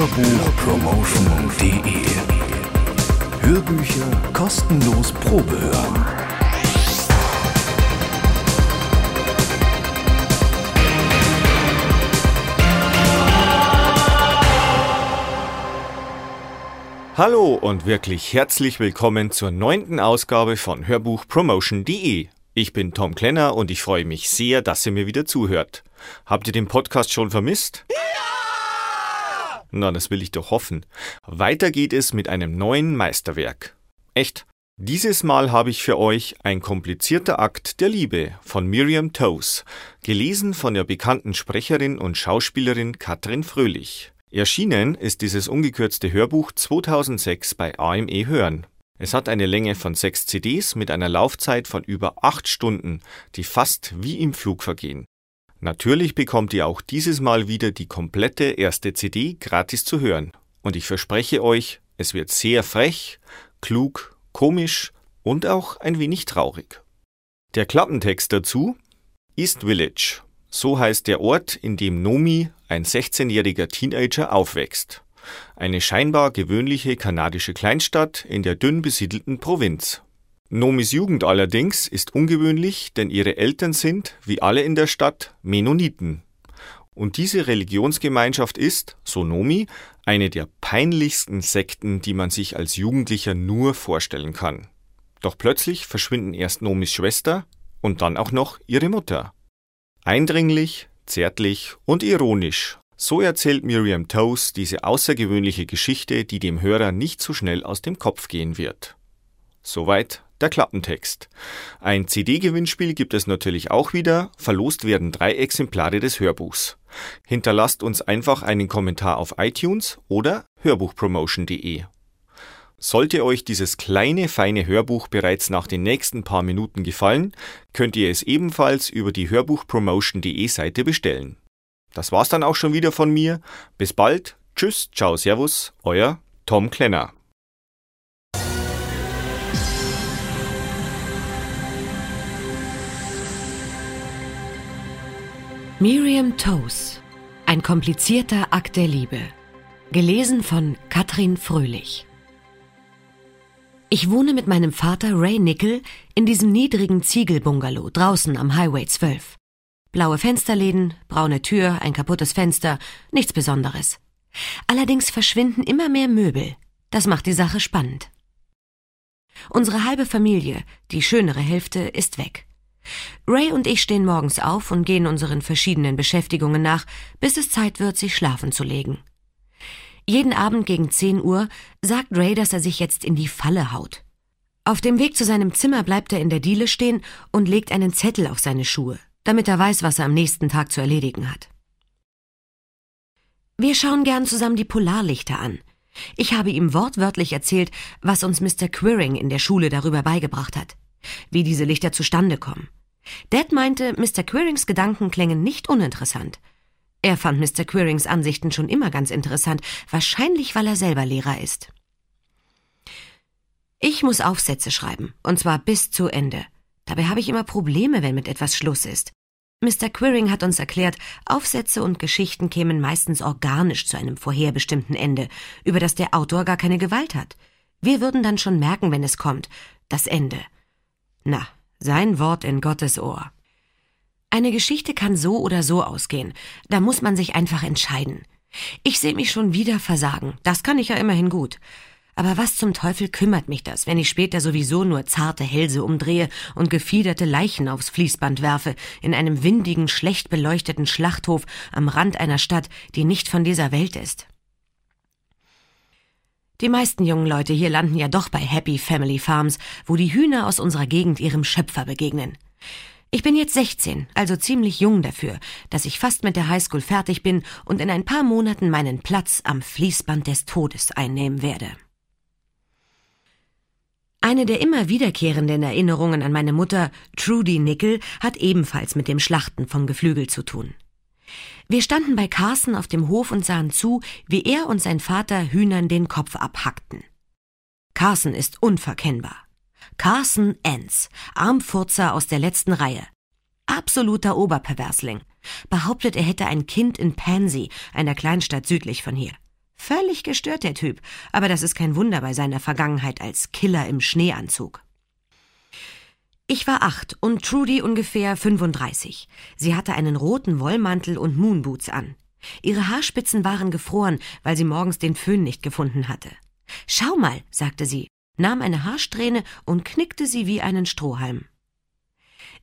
Hörbuchpromotion.de Hörbücher kostenlos Probe hören. Hallo und wirklich herzlich willkommen zur neunten Ausgabe von Hörbuchpromotion.de. Ich bin Tom Klenner und ich freue mich sehr, dass ihr mir wieder zuhört. Habt ihr den Podcast schon vermisst? Ja! Na, das will ich doch hoffen. Weiter geht es mit einem neuen Meisterwerk. Echt. Dieses Mal habe ich für euch ein komplizierter Akt der Liebe von Miriam Toes, gelesen von der bekannten Sprecherin und Schauspielerin Katrin Fröhlich. Erschienen ist dieses ungekürzte Hörbuch 2006 bei AME Hören. Es hat eine Länge von sechs CDs mit einer Laufzeit von über acht Stunden, die fast wie im Flug vergehen. Natürlich bekommt ihr auch dieses Mal wieder die komplette erste CD gratis zu hören. Und ich verspreche euch, es wird sehr frech, klug, komisch und auch ein wenig traurig. Der Klappentext dazu East Village so heißt der Ort, in dem Nomi, ein 16-jähriger Teenager, aufwächst. Eine scheinbar gewöhnliche kanadische Kleinstadt in der dünn besiedelten Provinz. Nomis Jugend allerdings ist ungewöhnlich, denn ihre Eltern sind, wie alle in der Stadt, Mennoniten. Und diese Religionsgemeinschaft ist, so Nomi, eine der peinlichsten Sekten, die man sich als Jugendlicher nur vorstellen kann. Doch plötzlich verschwinden erst Nomis Schwester und dann auch noch ihre Mutter. Eindringlich, zärtlich und ironisch. So erzählt Miriam Toes diese außergewöhnliche Geschichte, die dem Hörer nicht so schnell aus dem Kopf gehen wird. Soweit der Klappentext. Ein CD-Gewinnspiel gibt es natürlich auch wieder. Verlost werden drei Exemplare des Hörbuchs. Hinterlasst uns einfach einen Kommentar auf iTunes oder hörbuchpromotion.de. Sollte euch dieses kleine, feine Hörbuch bereits nach den nächsten paar Minuten gefallen, könnt ihr es ebenfalls über die hörbuchpromotion.de Seite bestellen. Das war's dann auch schon wieder von mir. Bis bald. Tschüss, ciao, servus, euer Tom Klenner. Miriam Toes. Ein komplizierter Akt der Liebe. Gelesen von Katrin Fröhlich. Ich wohne mit meinem Vater Ray Nickel in diesem niedrigen Ziegelbungalow draußen am Highway 12. Blaue Fensterläden, braune Tür, ein kaputtes Fenster, nichts Besonderes. Allerdings verschwinden immer mehr Möbel. Das macht die Sache spannend. Unsere halbe Familie, die schönere Hälfte, ist weg. Ray und ich stehen morgens auf und gehen unseren verschiedenen Beschäftigungen nach, bis es Zeit wird, sich schlafen zu legen. Jeden Abend gegen 10 Uhr sagt Ray, dass er sich jetzt in die Falle haut. Auf dem Weg zu seinem Zimmer bleibt er in der Diele stehen und legt einen Zettel auf seine Schuhe, damit er weiß, was er am nächsten Tag zu erledigen hat. Wir schauen gern zusammen die Polarlichter an. Ich habe ihm wortwörtlich erzählt, was uns Mr. Quirring in der Schule darüber beigebracht hat, wie diese Lichter zustande kommen. Dad meinte, Mr. Quirrings Gedanken klängen nicht uninteressant, er fand Mr. Quirings Ansichten schon immer ganz interessant, wahrscheinlich weil er selber Lehrer ist. Ich muss Aufsätze schreiben, und zwar bis zu Ende. Dabei habe ich immer Probleme, wenn mit etwas Schluss ist. Mr. Quiring hat uns erklärt, Aufsätze und Geschichten kämen meistens organisch zu einem vorherbestimmten Ende, über das der Autor gar keine Gewalt hat. Wir würden dann schon merken, wenn es kommt, das Ende. Na, sein Wort in Gottes Ohr. Eine Geschichte kann so oder so ausgehen. Da muss man sich einfach entscheiden. Ich sehe mich schon wieder versagen. Das kann ich ja immerhin gut. Aber was zum Teufel kümmert mich das, wenn ich später sowieso nur zarte Hälse umdrehe und gefiederte Leichen aufs Fließband werfe, in einem windigen, schlecht beleuchteten Schlachthof am Rand einer Stadt, die nicht von dieser Welt ist? Die meisten jungen Leute hier landen ja doch bei Happy Family Farms, wo die Hühner aus unserer Gegend ihrem Schöpfer begegnen. Ich bin jetzt 16, also ziemlich jung dafür, dass ich fast mit der Highschool fertig bin und in ein paar Monaten meinen Platz am Fließband des Todes einnehmen werde. Eine der immer wiederkehrenden Erinnerungen an meine Mutter, Trudy Nickel, hat ebenfalls mit dem Schlachten vom Geflügel zu tun. Wir standen bei Carson auf dem Hof und sahen zu, wie er und sein Vater Hühnern den Kopf abhackten. Carson ist unverkennbar. Carson Enns, Armfurzer aus der letzten Reihe. Absoluter Oberperversling. Behauptet, er hätte ein Kind in Pansy, einer Kleinstadt südlich von hier. Völlig gestört der Typ, aber das ist kein Wunder bei seiner Vergangenheit als Killer im Schneeanzug. Ich war acht und Trudy ungefähr 35. Sie hatte einen roten Wollmantel und Moonboots an. Ihre Haarspitzen waren gefroren, weil sie morgens den Föhn nicht gefunden hatte. Schau mal, sagte sie, nahm eine Haarsträhne und knickte sie wie einen Strohhalm.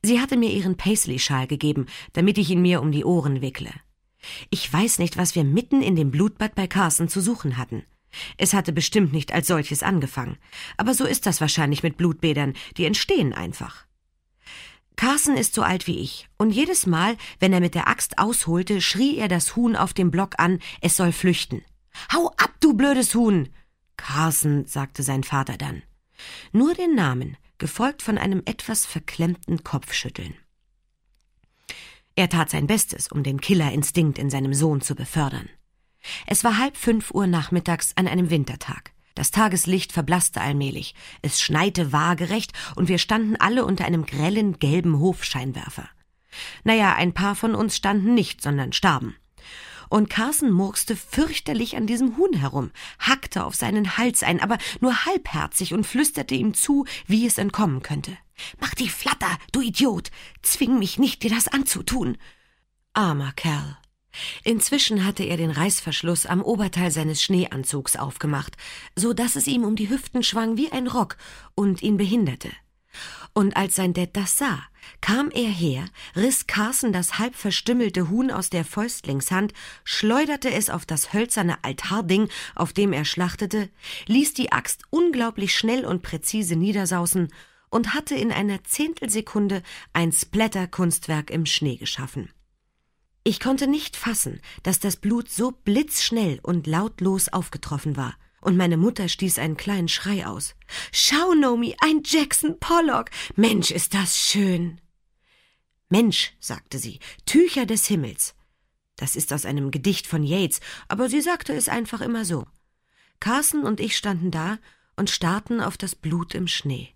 Sie hatte mir ihren Paisley-Schal gegeben, damit ich ihn mir um die Ohren wickle. Ich weiß nicht, was wir mitten in dem Blutbad bei Carson zu suchen hatten. Es hatte bestimmt nicht als solches angefangen. Aber so ist das wahrscheinlich mit Blutbädern, die entstehen einfach. Carson ist so alt wie ich, und jedes Mal, wenn er mit der Axt ausholte, schrie er das Huhn auf dem Block an, es soll flüchten. Hau ab, du blödes Huhn! Carson, sagte sein Vater dann. Nur den Namen, gefolgt von einem etwas verklemmten Kopfschütteln. Er tat sein Bestes, um den Killerinstinkt in seinem Sohn zu befördern. Es war halb fünf Uhr nachmittags an einem Wintertag. Das Tageslicht verblasste allmählich. Es schneite waagerecht und wir standen alle unter einem grellen gelben Hofscheinwerfer. Naja, ein paar von uns standen nicht, sondern starben. Und Carson murkste fürchterlich an diesem Huhn herum, hackte auf seinen Hals ein, aber nur halbherzig und flüsterte ihm zu, wie es entkommen könnte. Mach die Flatter, du Idiot! Zwing mich nicht, dir das anzutun! Armer Kerl. Inzwischen hatte er den Reißverschluss am Oberteil seines Schneeanzugs aufgemacht, so dass es ihm um die Hüften schwang wie ein Rock und ihn behinderte. Und als sein Dad das sah, kam er her, riss Carson das halb verstümmelte Huhn aus der Fäustlingshand, schleuderte es auf das hölzerne Altarding, auf dem er schlachtete, ließ die Axt unglaublich schnell und präzise niedersausen und hatte in einer Zehntelsekunde ein Splatter-Kunstwerk im Schnee geschaffen. Ich konnte nicht fassen, dass das Blut so blitzschnell und lautlos aufgetroffen war, und meine Mutter stieß einen kleinen Schrei aus. Schau, Nomi, ein Jackson Pollock. Mensch, ist das schön. Mensch, sagte sie, Tücher des Himmels. Das ist aus einem Gedicht von Yates, aber sie sagte es einfach immer so. Carson und ich standen da und starrten auf das Blut im Schnee.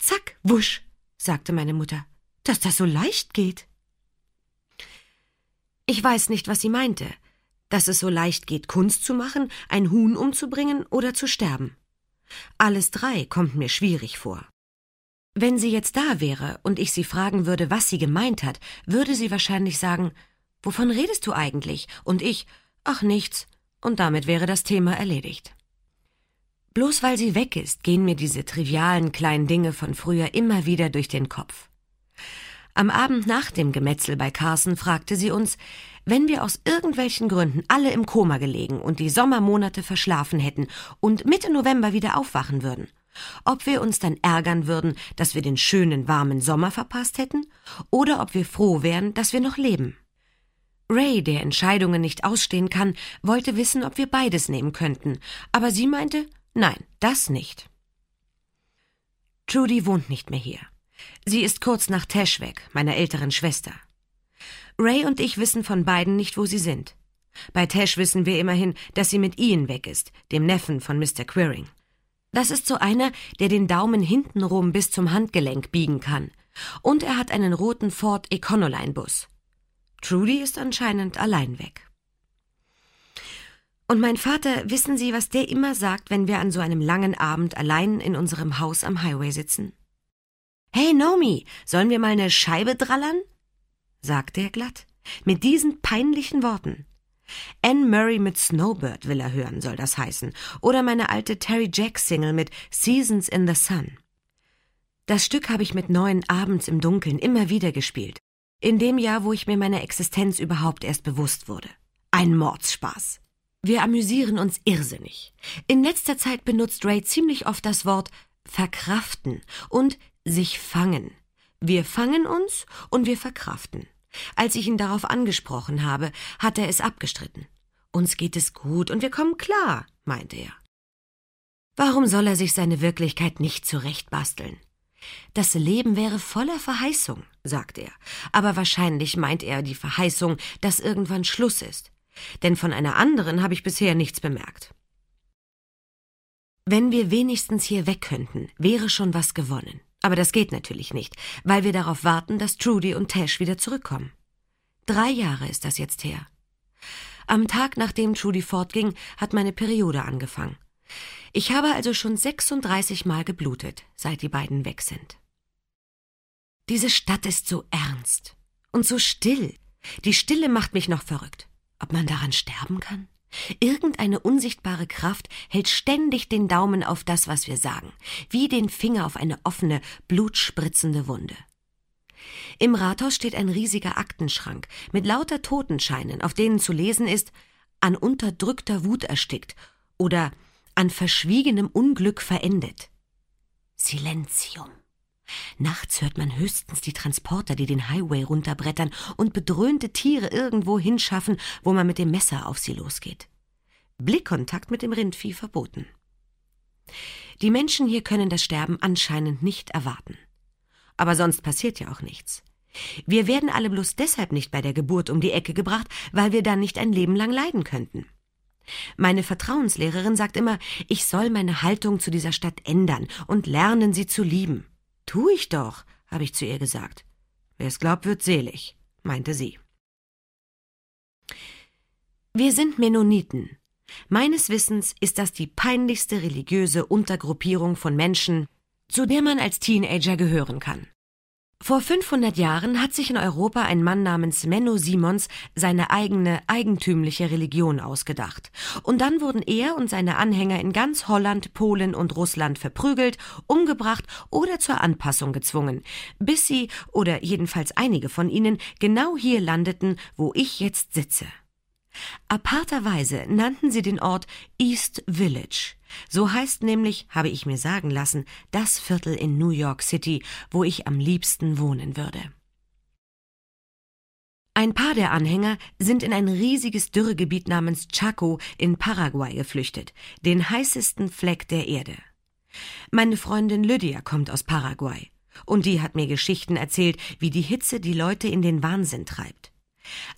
Zack, wusch, sagte meine Mutter, dass das so leicht geht. Ich weiß nicht, was sie meinte, dass es so leicht geht, Kunst zu machen, ein Huhn umzubringen oder zu sterben. Alles drei kommt mir schwierig vor. Wenn sie jetzt da wäre und ich sie fragen würde, was sie gemeint hat, würde sie wahrscheinlich sagen, Wovon redest du eigentlich? Und ich, ach nichts, und damit wäre das Thema erledigt. Bloß weil sie weg ist, gehen mir diese trivialen kleinen Dinge von früher immer wieder durch den Kopf. Am Abend nach dem Gemetzel bei Carson fragte sie uns, wenn wir aus irgendwelchen Gründen alle im Koma gelegen und die Sommermonate verschlafen hätten und Mitte November wieder aufwachen würden, ob wir uns dann ärgern würden, dass wir den schönen warmen Sommer verpasst hätten, oder ob wir froh wären, dass wir noch leben. Ray, der Entscheidungen nicht ausstehen kann, wollte wissen, ob wir beides nehmen könnten, aber sie meinte, nein, das nicht. Trudy wohnt nicht mehr hier. Sie ist kurz nach Tash weg, meiner älteren Schwester. Ray und ich wissen von beiden nicht, wo sie sind. Bei Tash wissen wir immerhin, dass sie mit Ian weg ist, dem Neffen von Mr. Queering. Das ist so einer, der den Daumen hintenrum bis zum Handgelenk biegen kann. Und er hat einen roten Ford Econoline-Bus. Trudy ist anscheinend allein weg. Und mein Vater, wissen Sie, was der immer sagt, wenn wir an so einem langen Abend allein in unserem Haus am Highway sitzen? Hey Nomi, sollen wir mal eine Scheibe drallern? sagte er glatt, mit diesen peinlichen Worten. Anne Murray mit Snowbird will er hören, soll das heißen, oder meine alte Terry Jack Single mit Seasons in the Sun. Das Stück habe ich mit neun abends im Dunkeln immer wieder gespielt, in dem Jahr, wo ich mir meiner Existenz überhaupt erst bewusst wurde. Ein Mordsspaß. Wir amüsieren uns irrsinnig. In letzter Zeit benutzt Ray ziemlich oft das Wort verkraften und sich fangen. Wir fangen uns und wir verkraften. Als ich ihn darauf angesprochen habe, hat er es abgestritten. Uns geht es gut und wir kommen klar, meinte er. Warum soll er sich seine Wirklichkeit nicht zurechtbasteln? Das Leben wäre voller Verheißung, sagt er, aber wahrscheinlich meint er die Verheißung, dass irgendwann Schluss ist. Denn von einer anderen habe ich bisher nichts bemerkt. Wenn wir wenigstens hier weg könnten, wäre schon was gewonnen. Aber das geht natürlich nicht, weil wir darauf warten, dass Trudy und Tash wieder zurückkommen. Drei Jahre ist das jetzt her. Am Tag, nachdem Trudy fortging, hat meine Periode angefangen. Ich habe also schon 36 Mal geblutet, seit die beiden weg sind. Diese Stadt ist so ernst und so still. Die Stille macht mich noch verrückt. Ob man daran sterben kann? Irgendeine unsichtbare Kraft hält ständig den Daumen auf das, was wir sagen, wie den Finger auf eine offene, blutspritzende Wunde. Im Rathaus steht ein riesiger Aktenschrank mit lauter Totenscheinen, auf denen zu lesen ist an unterdrückter Wut erstickt oder an verschwiegenem Unglück verendet. Silentium. Nachts hört man höchstens die Transporter, die den Highway runterbrettern und bedröhnte Tiere irgendwo hinschaffen, wo man mit dem Messer auf sie losgeht. Blickkontakt mit dem Rindvieh verboten. Die Menschen hier können das Sterben anscheinend nicht erwarten. Aber sonst passiert ja auch nichts. Wir werden alle bloß deshalb nicht bei der Geburt um die Ecke gebracht, weil wir dann nicht ein Leben lang leiden könnten. Meine Vertrauenslehrerin sagt immer, ich soll meine Haltung zu dieser Stadt ändern und lernen, sie zu lieben. Tu ich doch, habe ich zu ihr gesagt. Wer es glaubt, wird selig, meinte sie. Wir sind Mennoniten. Meines Wissens ist das die peinlichste religiöse Untergruppierung von Menschen, zu der man als Teenager gehören kann. Vor 500 Jahren hat sich in Europa ein Mann namens Menno Simons seine eigene eigentümliche Religion ausgedacht. Und dann wurden er und seine Anhänger in ganz Holland, Polen und Russland verprügelt, umgebracht oder zur Anpassung gezwungen, bis sie, oder jedenfalls einige von ihnen, genau hier landeten, wo ich jetzt sitze. Aparterweise nannten sie den Ort East Village. So heißt nämlich, habe ich mir sagen lassen, das Viertel in New York City, wo ich am liebsten wohnen würde. Ein paar der Anhänger sind in ein riesiges Dürregebiet namens Chaco in Paraguay geflüchtet, den heißesten Fleck der Erde. Meine Freundin Lydia kommt aus Paraguay, und die hat mir Geschichten erzählt, wie die Hitze die Leute in den Wahnsinn treibt.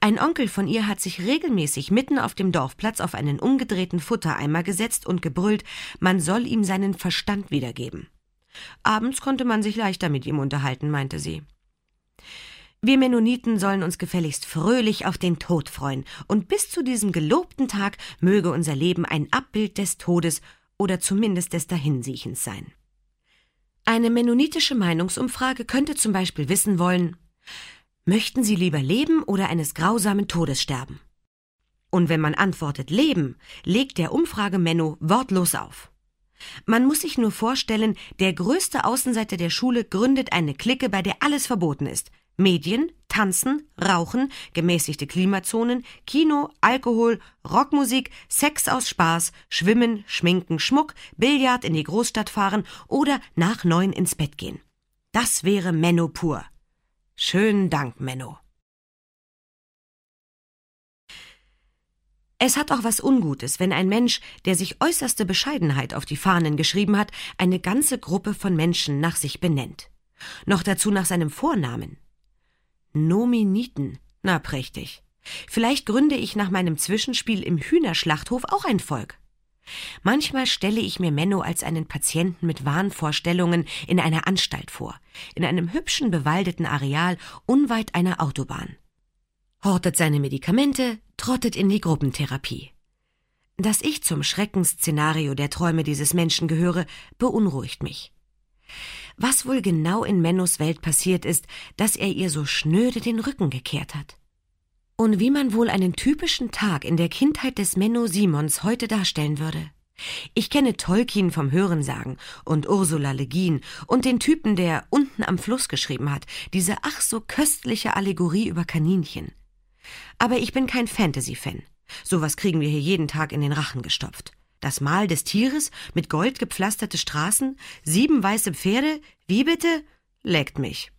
Ein Onkel von ihr hat sich regelmäßig mitten auf dem Dorfplatz auf einen umgedrehten Futtereimer gesetzt und gebrüllt, man soll ihm seinen Verstand wiedergeben. Abends konnte man sich leichter mit ihm unterhalten, meinte sie. Wir Mennoniten sollen uns gefälligst fröhlich auf den Tod freuen, und bis zu diesem gelobten Tag möge unser Leben ein Abbild des Todes oder zumindest des Dahinsiechens sein. Eine mennonitische Meinungsumfrage könnte zum Beispiel wissen wollen, Möchten Sie lieber leben oder eines grausamen Todes sterben? Und wenn man antwortet Leben, legt der Umfrage-Menno wortlos auf. Man muss sich nur vorstellen, der größte Außenseiter der Schule gründet eine Clique, bei der alles verboten ist. Medien, Tanzen, Rauchen, gemäßigte Klimazonen, Kino, Alkohol, Rockmusik, Sex aus Spaß, Schwimmen, Schminken, Schmuck, Billard in die Großstadt fahren oder nach neun ins Bett gehen. Das wäre Menno pur. Schönen Dank, Menno. Es hat auch was Ungutes, wenn ein Mensch, der sich äußerste Bescheidenheit auf die Fahnen geschrieben hat, eine ganze Gruppe von Menschen nach sich benennt. Noch dazu nach seinem Vornamen. Nominiten. Na prächtig. Vielleicht gründe ich nach meinem Zwischenspiel im Hühnerschlachthof auch ein Volk. Manchmal stelle ich mir Menno als einen Patienten mit Wahnvorstellungen in einer Anstalt vor, in einem hübschen bewaldeten Areal unweit einer Autobahn. Hortet seine Medikamente, trottet in die Gruppentherapie. Dass ich zum Schreckensszenario der Träume dieses Menschen gehöre, beunruhigt mich. Was wohl genau in Mennos Welt passiert ist, dass er ihr so schnöde den Rücken gekehrt hat? Und wie man wohl einen typischen Tag in der Kindheit des Menno Simons heute darstellen würde. Ich kenne Tolkien vom Hörensagen und Ursula Le Guin und den Typen, der unten am Fluss geschrieben hat, diese ach so köstliche Allegorie über Kaninchen. Aber ich bin kein Fantasy-Fan. Sowas kriegen wir hier jeden Tag in den Rachen gestopft. Das Mal des Tieres mit Gold gepflasterte Straßen, sieben weiße Pferde, wie bitte? Leckt mich.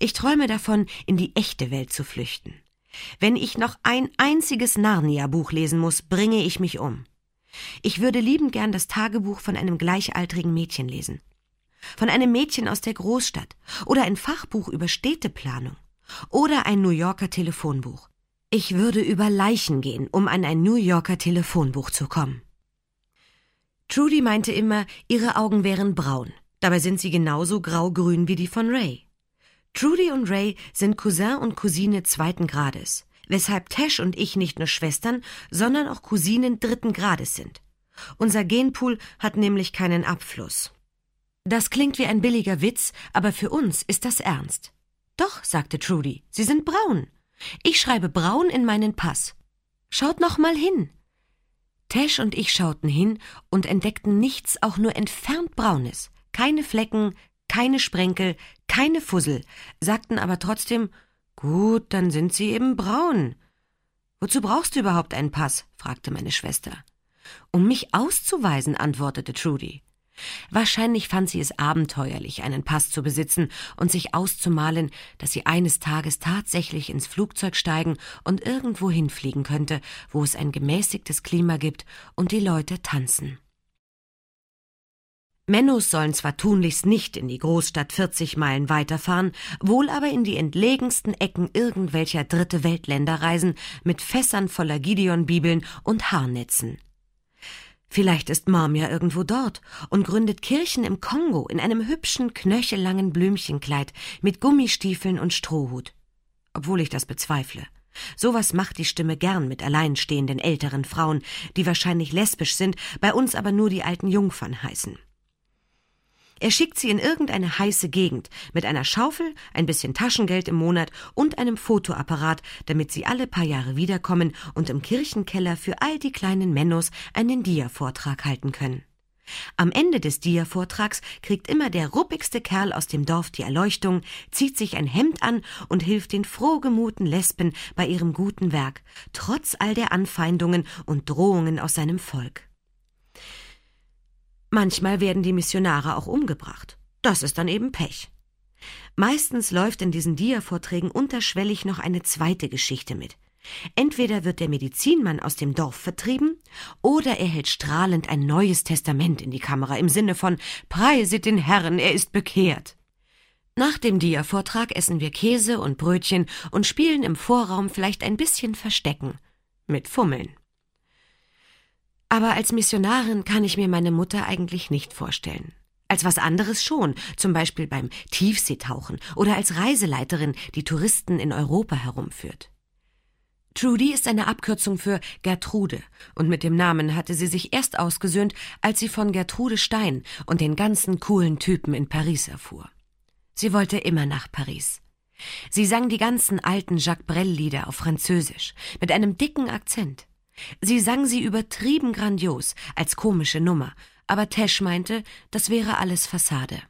Ich träume davon, in die echte Welt zu flüchten. Wenn ich noch ein einziges Narnia-Buch lesen muss, bringe ich mich um. Ich würde liebend gern das Tagebuch von einem gleichaltrigen Mädchen lesen. Von einem Mädchen aus der Großstadt oder ein Fachbuch über Städteplanung oder ein New Yorker Telefonbuch. Ich würde über Leichen gehen, um an ein New Yorker Telefonbuch zu kommen. Trudy meinte immer, ihre Augen wären braun. Dabei sind sie genauso grau-grün wie die von Ray. Trudy und Ray sind Cousin und Cousine zweiten Grades. weshalb Tash und ich nicht nur Schwestern, sondern auch Cousinen dritten Grades sind. Unser Genpool hat nämlich keinen Abfluss. Das klingt wie ein billiger Witz, aber für uns ist das ernst. Doch, sagte Trudy, Sie sind braun. Ich schreibe braun in meinen Pass. Schaut noch mal hin. Tash und ich schauten hin und entdeckten nichts auch nur entfernt Braunes. Keine Flecken, keine Sprenkel, keine Fussel, sagten aber trotzdem, gut, dann sind sie eben braun. Wozu brauchst du überhaupt einen Pass? fragte meine Schwester. Um mich auszuweisen, antwortete Trudy. Wahrscheinlich fand sie es abenteuerlich, einen Pass zu besitzen und sich auszumalen, dass sie eines Tages tatsächlich ins Flugzeug steigen und irgendwo hinfliegen könnte, wo es ein gemäßigtes Klima gibt und die Leute tanzen. Mennos sollen zwar tunlichst nicht in die Großstadt 40 Meilen weiterfahren, wohl aber in die entlegensten Ecken irgendwelcher dritte Weltländer reisen mit Fässern voller Gideon-Bibeln und Haarnetzen. Vielleicht ist Mom ja irgendwo dort und gründet Kirchen im Kongo in einem hübschen, knöchellangen Blümchenkleid mit Gummistiefeln und Strohhut. Obwohl ich das bezweifle. Sowas macht die Stimme gern mit alleinstehenden älteren Frauen, die wahrscheinlich lesbisch sind, bei uns aber nur die alten Jungfern heißen. Er schickt sie in irgendeine heiße Gegend mit einer Schaufel, ein bisschen Taschengeld im Monat und einem Fotoapparat, damit sie alle paar Jahre wiederkommen und im Kirchenkeller für all die kleinen Mennos einen Dia-Vortrag halten können. Am Ende des Dia-Vortrags kriegt immer der ruppigste Kerl aus dem Dorf die Erleuchtung, zieht sich ein Hemd an und hilft den frohgemuten Lesben bei ihrem guten Werk, trotz all der Anfeindungen und Drohungen aus seinem Volk. Manchmal werden die Missionare auch umgebracht. Das ist dann eben Pech. Meistens läuft in diesen Dia-Vorträgen unterschwellig noch eine zweite Geschichte mit. Entweder wird der Medizinmann aus dem Dorf vertrieben, oder er hält strahlend ein neues Testament in die Kamera im Sinne von Preiset den Herrn, er ist bekehrt. Nach dem Dia-Vortrag essen wir Käse und Brötchen und spielen im Vorraum vielleicht ein bisschen Verstecken. Mit Fummeln. Aber als Missionarin kann ich mir meine Mutter eigentlich nicht vorstellen. Als was anderes schon, zum Beispiel beim Tiefseetauchen oder als Reiseleiterin, die Touristen in Europa herumführt. Trudy ist eine Abkürzung für Gertrude, und mit dem Namen hatte sie sich erst ausgesöhnt, als sie von Gertrude Stein und den ganzen coolen Typen in Paris erfuhr. Sie wollte immer nach Paris. Sie sang die ganzen alten Jacques Brel-Lieder auf Französisch, mit einem dicken Akzent. Sie sang sie übertrieben grandios, als komische Nummer, aber Tesh meinte, das wäre alles Fassade.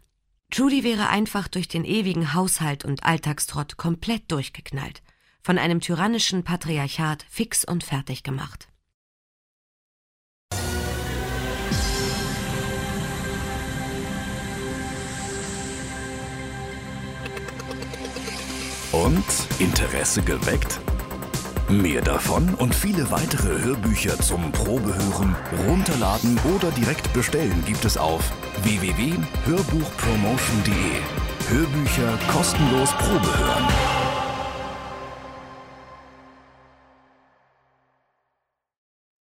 Trudy wäre einfach durch den ewigen Haushalt und Alltagstrott komplett durchgeknallt, von einem tyrannischen Patriarchat fix und fertig gemacht. Und Interesse geweckt? Mehr davon und viele weitere Hörbücher zum Probehören, runterladen oder direkt bestellen gibt es auf www.hörbuchpromotion.de. Hörbücher kostenlos Probehören.